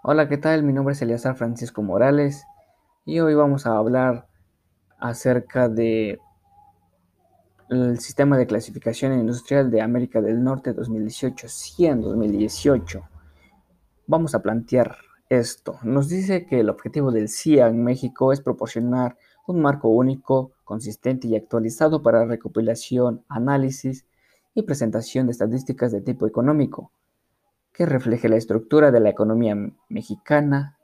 Hola, ¿qué tal? Mi nombre es Eleazar Francisco Morales y hoy vamos a hablar acerca de el sistema de clasificación industrial de América del Norte 2018, 100 2018. Vamos a plantear esto. Nos dice que el objetivo del CIA en México es proporcionar un marco único, consistente y actualizado para recopilación, análisis y presentación de estadísticas de tipo económico que refleje la estructura de la economía mexicana.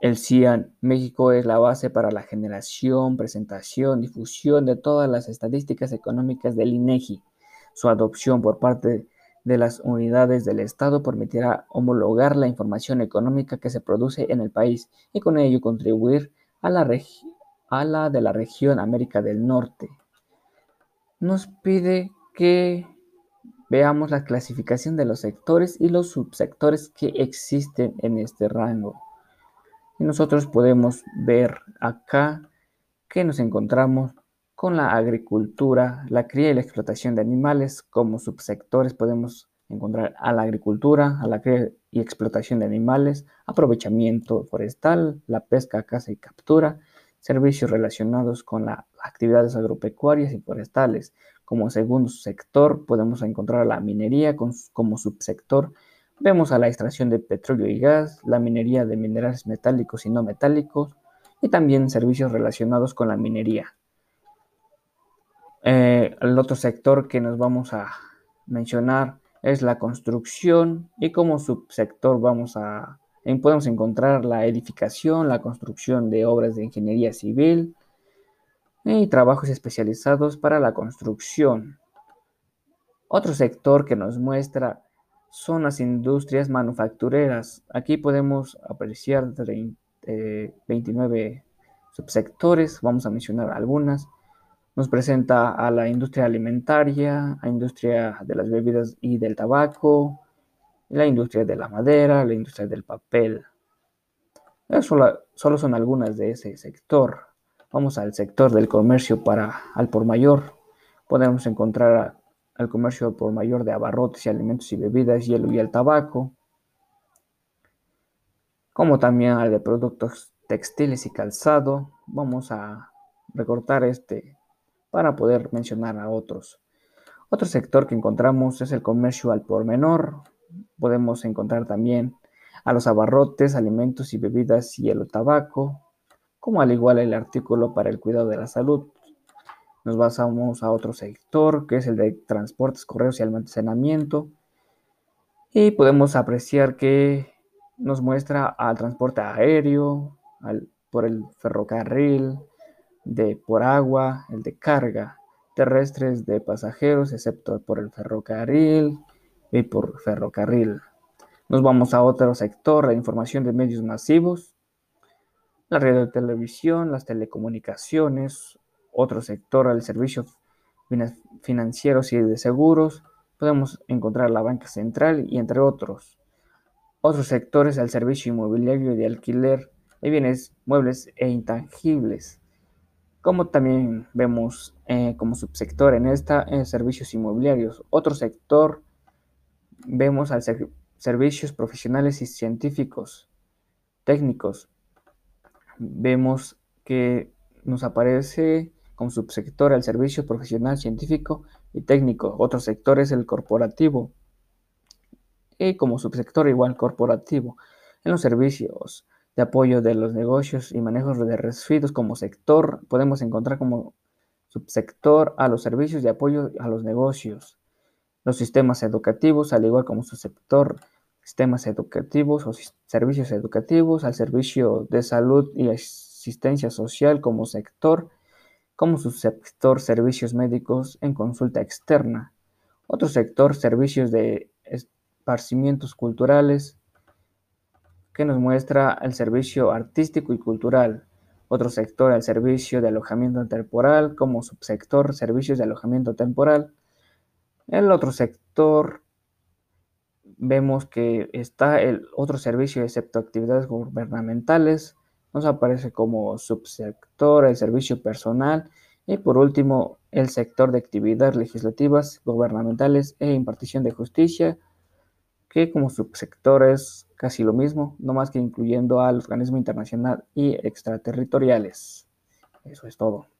El CIAN México es la base para la generación, presentación, difusión de todas las estadísticas económicas del INEGI. Su adopción por parte de las unidades del Estado permitirá homologar la información económica que se produce en el país y con ello contribuir a la, a la de la región América del Norte. Nos pide que Veamos la clasificación de los sectores y los subsectores que existen en este rango. Y nosotros podemos ver acá que nos encontramos con la agricultura, la cría y la explotación de animales como subsectores. Podemos encontrar a la agricultura, a la cría y explotación de animales, aprovechamiento forestal, la pesca, caza y captura, servicios relacionados con las actividades agropecuarias y forestales, como segundo sector podemos encontrar la minería como subsector. Vemos a la extracción de petróleo y gas, la minería de minerales metálicos y no metálicos y también servicios relacionados con la minería. Eh, el otro sector que nos vamos a mencionar es la construcción y como subsector vamos a podemos encontrar la edificación, la construcción de obras de ingeniería civil, y trabajos especializados para la construcción. Otro sector que nos muestra son las industrias manufactureras. Aquí podemos apreciar 29 eh, subsectores, vamos a mencionar algunas. Nos presenta a la industria alimentaria, a industria de las bebidas y del tabaco, la industria de la madera, la industria del papel. Eso solo son algunas de ese sector. Vamos al sector del comercio para al por mayor. Podemos encontrar al comercio al por mayor de abarrotes y alimentos y bebidas, hielo y el tabaco, como también al de productos textiles y calzado. Vamos a recortar este para poder mencionar a otros. Otro sector que encontramos es el comercio al por menor. Podemos encontrar también a los abarrotes, alimentos y bebidas, hielo, tabaco, como al igual el artículo para el cuidado de la salud. Nos basamos a otro sector, que es el de transportes, correos y almacenamiento. Y podemos apreciar que nos muestra al transporte aéreo, por el ferrocarril, de por agua, el de carga, terrestres de pasajeros, excepto por el ferrocarril y por ferrocarril. Nos vamos a otro sector, la información de medios masivos, la televisión, las telecomunicaciones, otro sector, el servicio financieros y de seguros, podemos encontrar la banca central y entre otros. Otros sectores, el servicio inmobiliario y de alquiler de bienes muebles e intangibles. Como también vemos eh, como subsector en esta, en servicios inmobiliarios. Otro sector, vemos al servicios profesionales y científicos, técnicos, vemos que nos aparece como subsector el servicio profesional, científico y técnico. Otro sector es el corporativo. Y como subsector igual corporativo. En los servicios de apoyo de los negocios y manejos de residuos como sector, podemos encontrar como subsector a los servicios de apoyo a los negocios. Los sistemas educativos, al igual como subsector sistemas educativos o servicios educativos, al servicio de salud y asistencia social como sector, como subsector servicios médicos en consulta externa. Otro sector, servicios de esparcimientos culturales, que nos muestra el servicio artístico y cultural. Otro sector, el servicio de alojamiento temporal, como subsector, servicios de alojamiento temporal. El otro sector, vemos que está el otro servicio excepto actividades gubernamentales, nos aparece como subsector el servicio personal y por último el sector de actividades legislativas, gubernamentales e impartición de justicia, que como subsectores casi lo mismo, no más que incluyendo al organismo internacional y extraterritoriales. Eso es todo.